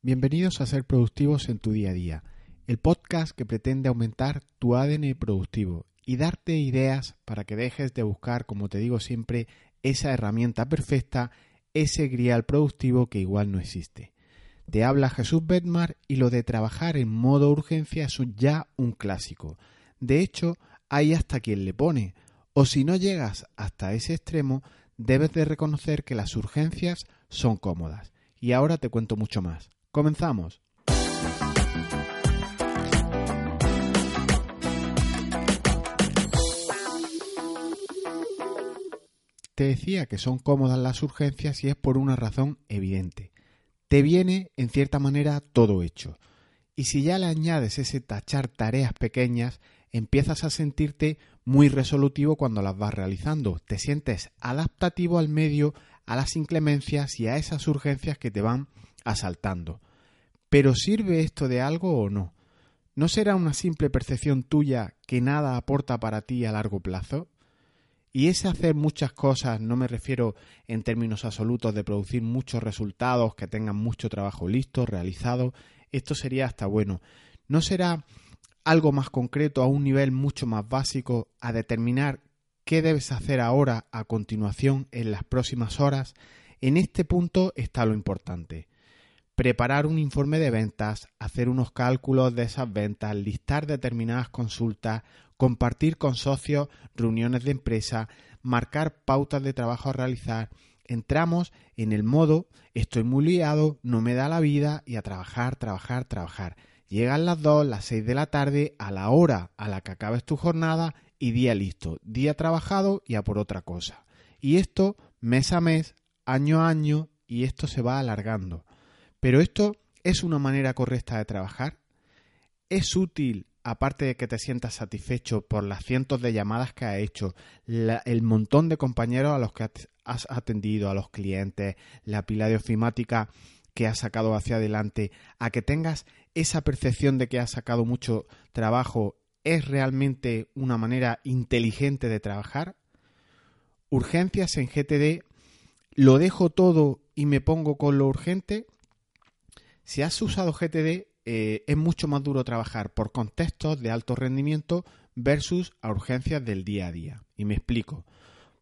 Bienvenidos a Ser Productivos en tu día a día, el podcast que pretende aumentar tu ADN productivo y darte ideas para que dejes de buscar, como te digo siempre, esa herramienta perfecta, ese grial productivo que igual no existe. Te habla Jesús Bedmar y lo de trabajar en modo urgencia es ya un clásico. De hecho, hay hasta quien le pone. O si no llegas hasta ese extremo, debes de reconocer que las urgencias son cómodas. Y ahora te cuento mucho más. Comenzamos. Te decía que son cómodas las urgencias y es por una razón evidente. Te viene, en cierta manera, todo hecho. Y si ya le añades ese tachar tareas pequeñas, empiezas a sentirte muy resolutivo cuando las vas realizando. Te sientes adaptativo al medio, a las inclemencias y a esas urgencias que te van asaltando. Pero ¿sirve esto de algo o no? ¿No será una simple percepción tuya que nada aporta para ti a largo plazo? Y ese hacer muchas cosas, no me refiero en términos absolutos de producir muchos resultados, que tengan mucho trabajo listo, realizado, esto sería hasta bueno. ¿No será algo más concreto, a un nivel mucho más básico, a determinar qué debes hacer ahora, a continuación, en las próximas horas? En este punto está lo importante preparar un informe de ventas, hacer unos cálculos de esas ventas, listar determinadas consultas, compartir con socios reuniones de empresa, marcar pautas de trabajo a realizar. Entramos en el modo estoy muy liado, no me da la vida y a trabajar, trabajar, trabajar. Llegan las 2, las 6 de la tarde, a la hora a la que acabes tu jornada y día listo, día trabajado y a por otra cosa. Y esto mes a mes, año a año y esto se va alargando. Pero esto es una manera correcta de trabajar. Es útil, aparte de que te sientas satisfecho por las cientos de llamadas que has hecho, el montón de compañeros a los que has atendido, a los clientes, la pila de ofimática que has sacado hacia adelante, a que tengas esa percepción de que has sacado mucho trabajo, ¿es realmente una manera inteligente de trabajar? Urgencias en GTD, ¿lo dejo todo y me pongo con lo urgente? Si has usado GTD, eh, es mucho más duro trabajar por contextos de alto rendimiento versus a urgencias del día a día. Y me explico.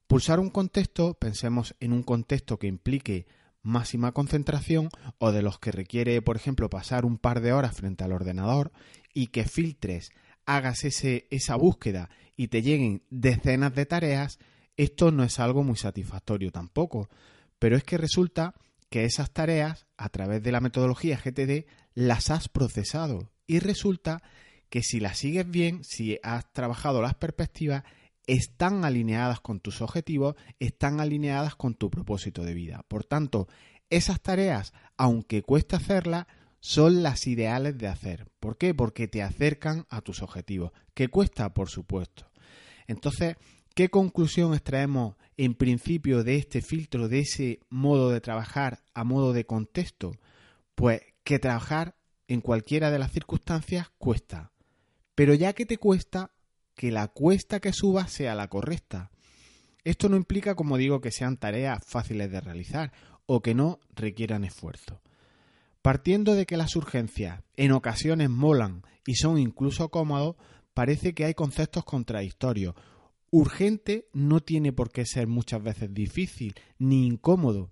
Pulsar un contexto, pensemos en un contexto que implique máxima concentración o de los que requiere, por ejemplo, pasar un par de horas frente al ordenador y que filtres, hagas ese, esa búsqueda y te lleguen decenas de tareas, esto no es algo muy satisfactorio tampoco. Pero es que resulta que esas tareas, a través de la metodología GTD, las has procesado. Y resulta que si las sigues bien, si has trabajado las perspectivas, están alineadas con tus objetivos, están alineadas con tu propósito de vida. Por tanto, esas tareas, aunque cuesta hacerlas, son las ideales de hacer. ¿Por qué? Porque te acercan a tus objetivos. ¿Qué cuesta? Por supuesto. Entonces, ¿qué conclusión extraemos en principio de este filtro, de ese modo de trabajar a modo de contexto? Pues que trabajar en cualquiera de las circunstancias cuesta. Pero ya que te cuesta, que la cuesta que suba sea la correcta. Esto no implica, como digo, que sean tareas fáciles de realizar o que no requieran esfuerzo. Partiendo de que las urgencias en ocasiones molan y son incluso cómodos, parece que hay conceptos contradictorios Urgente no tiene por qué ser muchas veces difícil ni incómodo.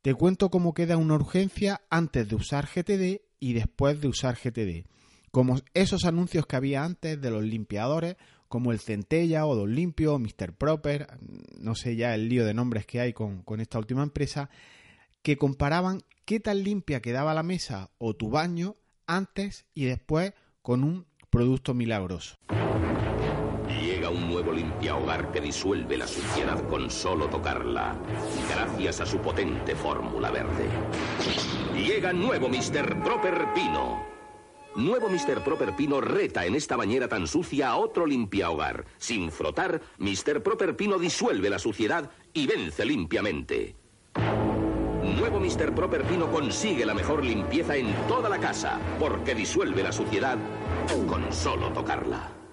Te cuento cómo queda una urgencia antes de usar GTD y después de usar GTD. Como esos anuncios que había antes de los limpiadores, como el Centella o Don Limpio Mr. Proper, no sé ya el lío de nombres que hay con, con esta última empresa, que comparaban qué tan limpia quedaba la mesa o tu baño antes y después con un producto milagroso un nuevo limpia hogar que disuelve la suciedad con solo tocarla, gracias a su potente fórmula verde. Llega nuevo Mr. Proper Pino. Nuevo Mr. Proper Pino reta en esta bañera tan sucia a otro limpia hogar. Sin frotar, Mr. Proper Pino disuelve la suciedad y vence limpiamente. Nuevo Mr. Proper Pino consigue la mejor limpieza en toda la casa, porque disuelve la suciedad con solo tocarla.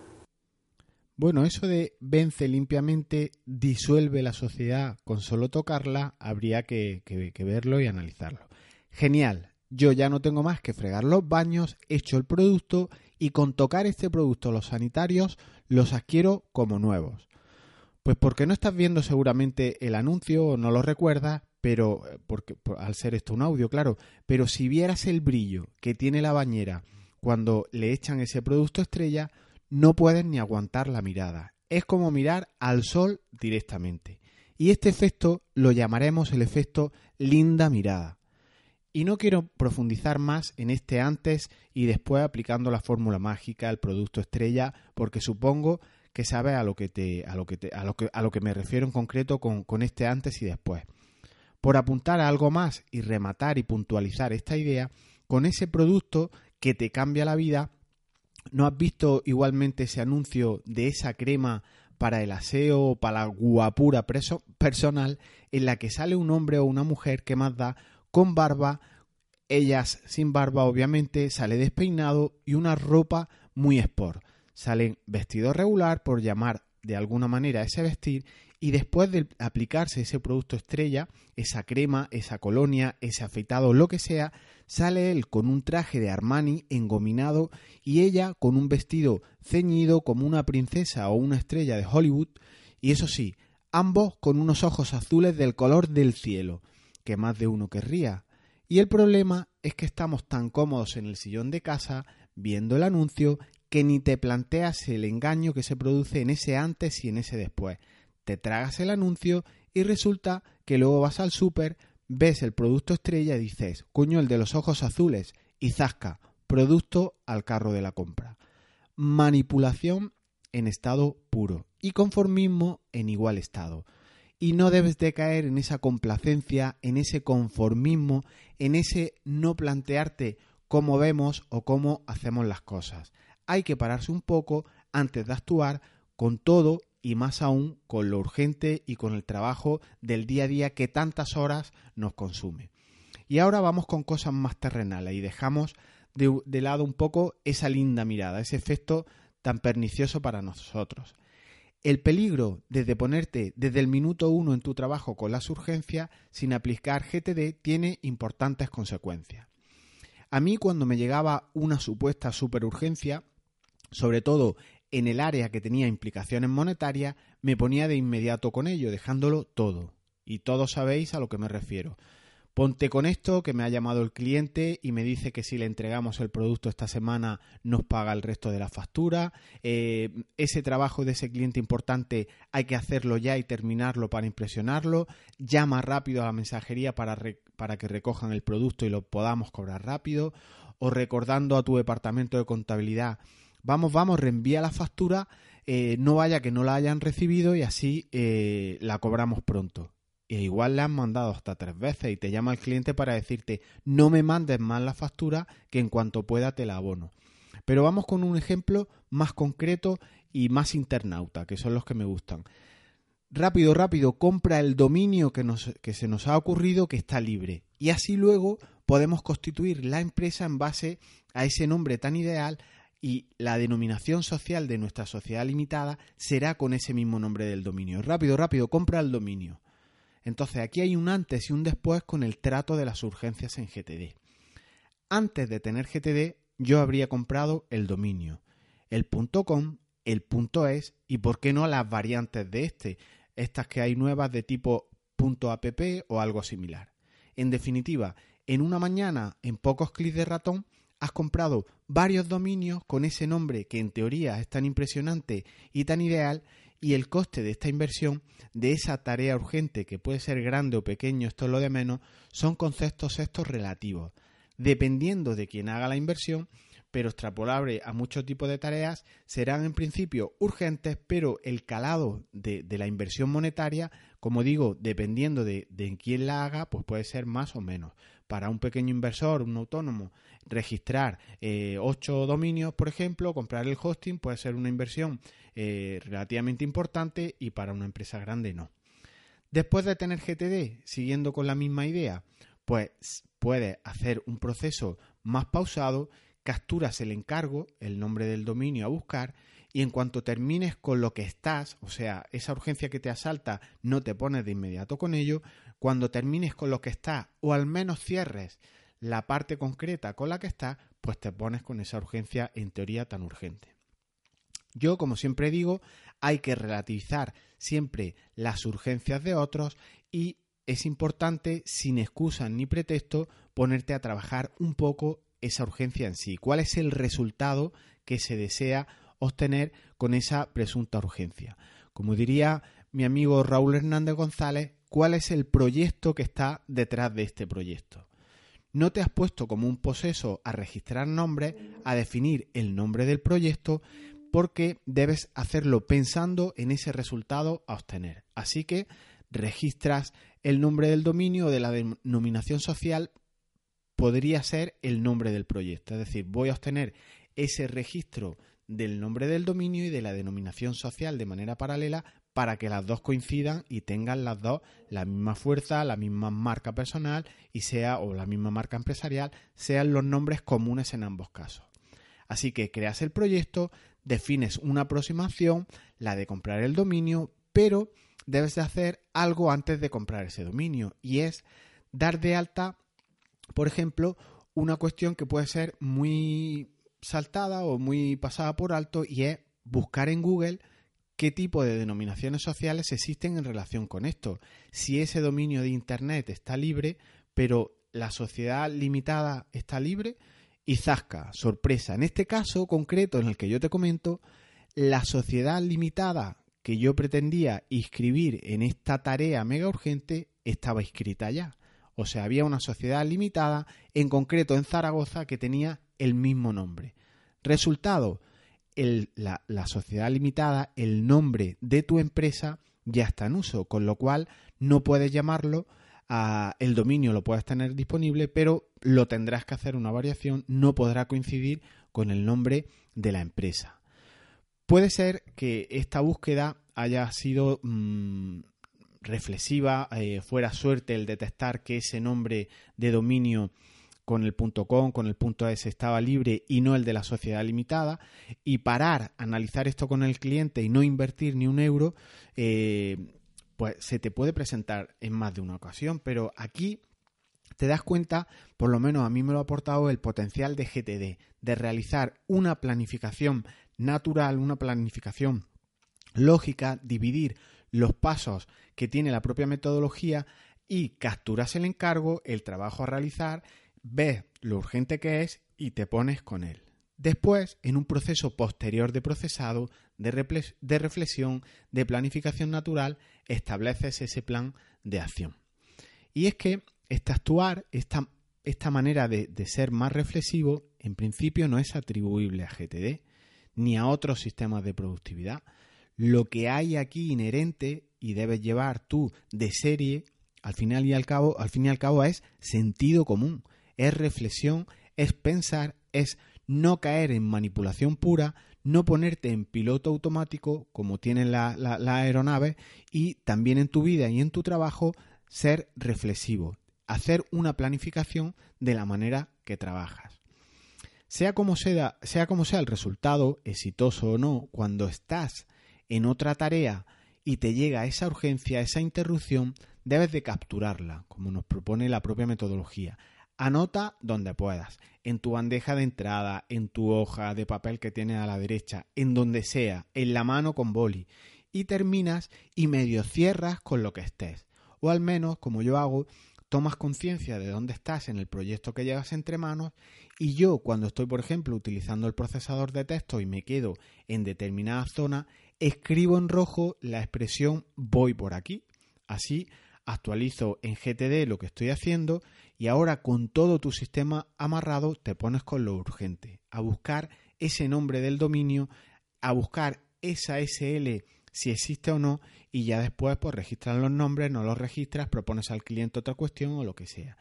Bueno, eso de vence limpiamente, disuelve la sociedad con solo tocarla, habría que, verlo y analizarlo. Genial, yo ya no tengo más que fregar los baños, echo el producto y con tocar este producto los sanitarios los adquiero como nuevos. Pues porque no estás viendo seguramente el anuncio o no lo recuerdas, pero eh, porque al ser esto un audio, claro, pero si vieras el brillo que tiene la bañera cuando le echan ese producto estrella, no puedes ni aguantar la mirada. Es como mirar al sol directamente. Y este efecto lo llamaremos el efecto linda mirada. Y no quiero profundizar más en este antes y después aplicando la fórmula mágica al producto estrella, porque supongo que sabes a lo que te, a lo que a lo que, a lo que me refiero en concreto con, con este antes y después. Por apuntar a algo más y rematar y puntualizar esta idea, con ese producto que te cambia la vida, ¿no has visto igualmente ese anuncio de esa crema para el aseo para la guapura personal en la que sale un hombre o una mujer que más da con barba, ellas sin barba obviamente, sale despeinado y una ropa muy sport. Salen vestido regular por llamar de alguna manera ese vestir y después de aplicarse ese producto estrella, esa crema, esa colonia, ese afeitado, lo que sea, sale él con un traje de Armani engominado y ella con un vestido ceñido como una princesa o una estrella de Hollywood y eso sí, ambos con unos ojos azules del color del cielo que más de uno querría. Y el problema es que estamos tan cómodos en el sillón de casa viendo el anuncio que ni te planteas el engaño que se produce en ese antes y en ese después. Te tragas el anuncio y resulta que luego vas al súper, ves el producto estrella y dices, coño, el de los ojos azules, y zasca, producto al carro de la compra. Manipulación en estado puro y conformismo en igual estado y no debes de caer en esa complacencia, en ese conformismo, en ese no plantearte cómo vemos o cómo hacemos las cosas. Hay que pararse un poco antes de actuar con todo y más aún con lo urgente y con el trabajo del día a día que tantas horas nos consume. Y ahora vamos con cosas más terrenales y dejamos de, de lado un poco esa linda mirada, ese efecto tan pernicioso para nosotros. El peligro desde ponerte desde el minuto uno en tu trabajo con las urgencias sin aplicar GTD tiene importantes consecuencias. A mí cuando me llegaba una supuesta superurgencia, sobre todo en el área que tenía implicaciones monetarias, me ponía de inmediato con ello, dejándolo todo. Y todos sabéis a lo que me refiero. Ponte con esto, que me ha llamado el cliente y me dice que si le entregamos el producto esta semana nos paga el resto de la factura. Eh, ese trabajo de ese cliente importante hay que hacerlo ya y terminarlo para impresionarlo. Llama rápido a la mensajería para, para que recojan el producto y lo podamos cobrar rápido. O recordando a tu departamento de contabilidad, vamos, vamos, reenvía la factura, eh, no vaya que no la hayan recibido y así eh, la cobramos pronto e igual le han mandado hasta tres veces y te llama el cliente para decirte no me mandes más la factura que en cuanto pueda te la abono. Pero vamos con un ejemplo más concreto y más internauta, que son los que me gustan. Rápido, rápido, compra el dominio que, se nos ha ocurrido que está libre. Y así luego podemos constituir la empresa en base a ese nombre tan ideal y la denominación social de nuestra sociedad limitada será con ese mismo nombre del dominio. Rápido, rápido, compra el dominio. Entonces aquí hay un antes y un después con el trato de las urgencias en GTD. Antes de tener GTD yo habría comprado el dominio, el .com, el .es y por qué no las variantes de este, estas que hay nuevas de tipo .app o algo similar. En definitiva, en una mañana, en pocos clics de ratón, has comprado varios dominios con ese nombre que en teoría es tan impresionante y tan ideal y el coste de esta inversión, de esa tarea urgente que puede ser grande o pequeño, esto es lo de menos, son conceptos estos relativos. Dependiendo de quien haga la inversión, pero extrapolable a muchos tipos de tareas, serán en principio urgentes, pero el calado de, la inversión monetaria, como digo, dependiendo de, de quién la haga, pues puede ser más o menos. Para un pequeño inversor, un autónomo, registrar eh, ocho dominios, por ejemplo, comprar el hosting puede ser una inversión eh, relativamente importante y para una empresa grande no. Después de tener GTD, siguiendo con la misma idea, pues puedes hacer un proceso más pausado, capturas el encargo, el nombre del dominio a buscar y en cuanto termines con lo que estás, o sea, esa urgencia que te asalta, no te pones de inmediato con ello, cuando termines con lo que está o al menos cierres la parte concreta con la que estás, pues te pones con esa urgencia en teoría tan urgente. Yo, como siempre digo, hay que relativizar siempre las urgencias de otros y es importante, sin excusa ni pretexto, ponerte a trabajar un poco esa urgencia en sí. ¿Cuál es el resultado que se desea obtener con esa presunta urgencia? Como diría mi amigo Raúl Hernández González, ¿cuál es el proyecto que está detrás de este proyecto? No te has puesto como un poseso a registrar nombres, a definir el nombre del proyecto, porque debes hacerlo pensando en ese resultado a obtener. Así que registras el nombre del dominio o de la denominación social podría ser el nombre del proyecto. Es decir, voy a obtener ese registro del nombre del dominio y de la denominación social de manera paralela para que las dos coincidan y tengan las dos la misma fuerza, la misma marca personal y sea o la misma marca empresarial, sean los nombres comunes en ambos casos. Así que creas el proyecto, defines una aproximación, la de comprar el dominio, pero debes de hacer algo antes de comprar ese dominio y es dar de alta, por ejemplo, una cuestión que puede ser muy saltada o muy pasada por alto y es buscar en Google qué tipo de denominaciones sociales existen en relación con esto. Si ese dominio de Internet está libre, pero la sociedad limitada está libre, y zasca, sorpresa. En este caso concreto en el que yo te comento, la sociedad limitada que yo pretendía inscribir en esta tarea mega urgente estaba inscrita ya. O sea, había una sociedad limitada, en concreto en Zaragoza, que tenía el mismo nombre. Resultado, la, sociedad limitada, el nombre de tu empresa ya está en uso, con lo cual no puedes llamarlo el dominio lo puedes tener disponible, pero lo tendrás que hacer una variación, no podrá coincidir con el nombre de la empresa. Puede ser que esta búsqueda haya sido mm, reflexiva, eh, fuera suerte el detectar que ese nombre de dominio con el .com, con el .es estaba libre y no el de la sociedad limitada y parar, analizar esto con el cliente y no invertir ni un euro, eh, pues se te puede presentar en más de una ocasión, pero aquí te das cuenta, por lo menos a mí me lo ha aportado el potencial de GTD, de realizar una planificación natural, una planificación lógica, dividir los pasos que tiene la propia metodología y capturas el encargo, el trabajo a realizar, ves lo urgente que es y te pones con él. Después, en un proceso posterior de procesado, de, reflexión, de planificación natural, estableces ese plan de acción. Y es que este actuar, esta, esta manera de, de ser más reflexivo, en principio no es atribuible a GTD ni a otros sistemas de productividad. Lo que hay aquí inherente y debes llevar tú de serie, al final y al cabo, al fin y al cabo es sentido común, es reflexión, es pensar, es no caer en manipulación pura, no ponerte en piloto automático como tienen la, la, aeronave y también en tu vida y en tu trabajo ser reflexivo, hacer una planificación de la manera que trabajas. Sea como sea el resultado, exitoso o no, cuando estás en otra tarea y te llega esa urgencia, esa interrupción, debes de capturarla, como nos propone la propia metodología. Anota donde puedas, en tu bandeja de entrada, en tu hoja de papel que tienes a la derecha, en donde sea, en la mano con boli, y terminas y medio cierras con lo que estés. O al menos, como yo hago, tomas conciencia de dónde estás en el proyecto que llevas entre manos y yo cuando estoy, por ejemplo, utilizando el procesador de texto y me quedo en determinada zona, escribo en rojo la expresión voy por aquí. Así actualizo en GTD lo que estoy haciendo y ahora con todo tu sistema amarrado te pones con lo urgente, a buscar ese nombre del dominio, a buscar esa SL si existe o no y ya después pues registras los nombres, no los registras, propones al cliente otra cuestión o lo que sea.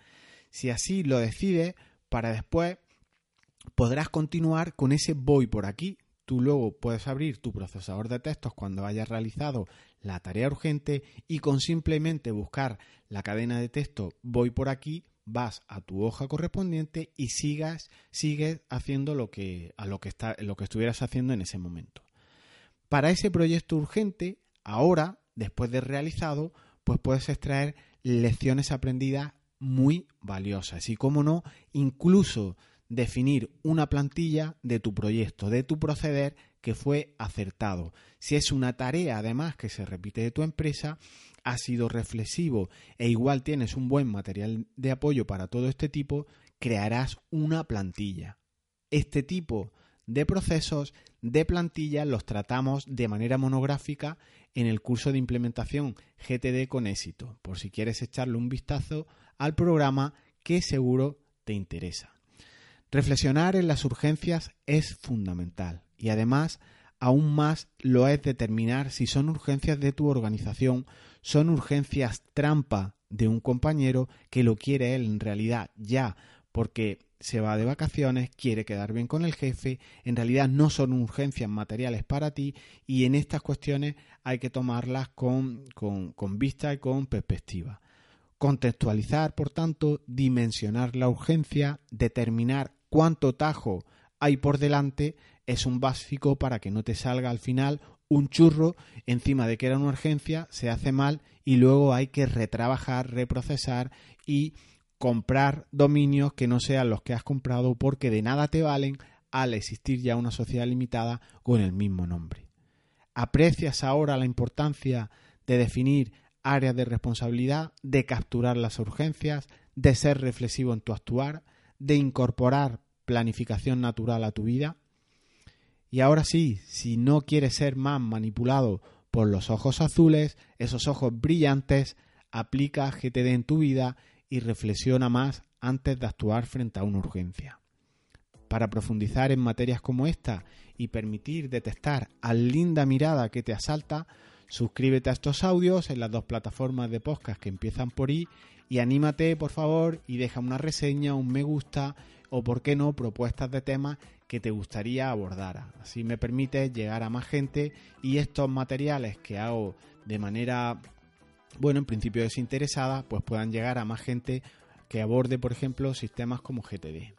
Si así lo decides, para después podrás continuar con ese voy por aquí, Tú luego puedes abrir tu procesador de textos cuando hayas realizado la tarea urgente y con simplemente buscar la cadena de texto voy por aquí, vas a tu hoja correspondiente y sigas, sigues haciendo lo que, a lo que, está, lo que estuvieras haciendo en ese momento. Para ese proyecto urgente, ahora, después de realizado, pues puedes extraer lecciones aprendidas muy valiosas. Y como no, incluso definir una plantilla de tu proyecto, de tu proceder que fue acertado. Si es una tarea además que se repite de tu empresa, ha sido reflexivo e igual tienes un buen material de apoyo para todo este tipo, crearás una plantilla. Este tipo de procesos de plantilla los tratamos de manera monográfica en el curso de implementación GTD con éxito, por si quieres echarle un vistazo al programa que seguro te interesa. Reflexionar en las urgencias es fundamental y además aún más lo es determinar si son urgencias de tu organización, son urgencias trampa de un compañero que lo quiere él en realidad ya porque se va de vacaciones, quiere quedar bien con el jefe, en realidad no son urgencias materiales para ti y en estas cuestiones hay que tomarlas con, con, vista y con perspectiva. Contextualizar, por tanto, dimensionar la urgencia, determinar cuánto tajo hay por delante es un básico para que no te salga al final un churro encima de que era una urgencia, se hace mal y luego hay que retrabajar, reprocesar y comprar dominios que no sean los que has comprado porque de nada te valen al existir ya una sociedad limitada con el mismo nombre. ¿Aprecias ahora la importancia de definir áreas de responsabilidad, de capturar las urgencias, de ser reflexivo en tu actuar? de incorporar planificación natural a tu vida. Y ahora sí, si no quieres ser más manipulado por los ojos azules, esos ojos brillantes, aplica GTD en tu vida y reflexiona más antes de actuar frente a una urgencia. Para profundizar en materias como esta y permitir detectar al linda mirada que te asalta, suscríbete a estos audios en las dos plataformas de podcast que empiezan por I y anímate, por favor, y deja una reseña, un me gusta o, por qué no, propuestas de temas que te gustaría abordar. Así me permite llegar a más gente y estos materiales que hago de manera, bueno, en principio desinteresada, pues puedan llegar a más gente que aborde, por ejemplo, sistemas como GTD.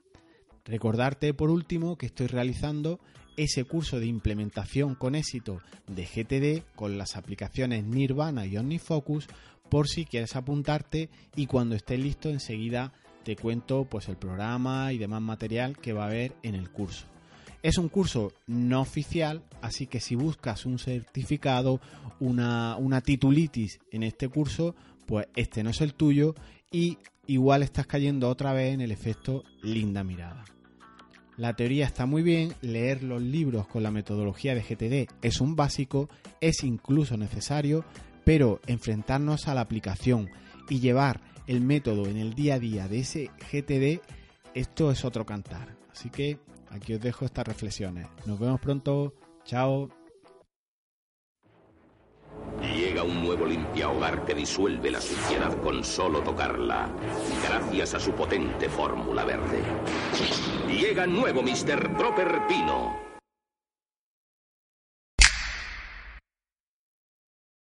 Recordarte, por último, que estoy realizando ese curso de implementación con éxito de GTD con las aplicaciones Nirvana y OmniFocus por si quieres apuntarte y cuando esté listo enseguida te cuento pues el programa y demás material que va a haber en el curso. Es un curso no oficial, así que si buscas un certificado, una, una titulitis en este curso, pues este no es el tuyo y igual estás cayendo otra vez en el efecto linda mirada. La teoría está muy bien, leer los libros con la metodología de GTD es un básico, es incluso necesario, pero enfrentarnos a la aplicación y llevar el método en el día a día de ese GTD, esto es otro cantar. Así que aquí os dejo estas reflexiones. Nos vemos pronto. Chao. Llega un nuevo limpia hogar que disuelve la suciedad con solo tocarla, gracias a su potente fórmula verde. Llega nuevo Mr. Dropper Pino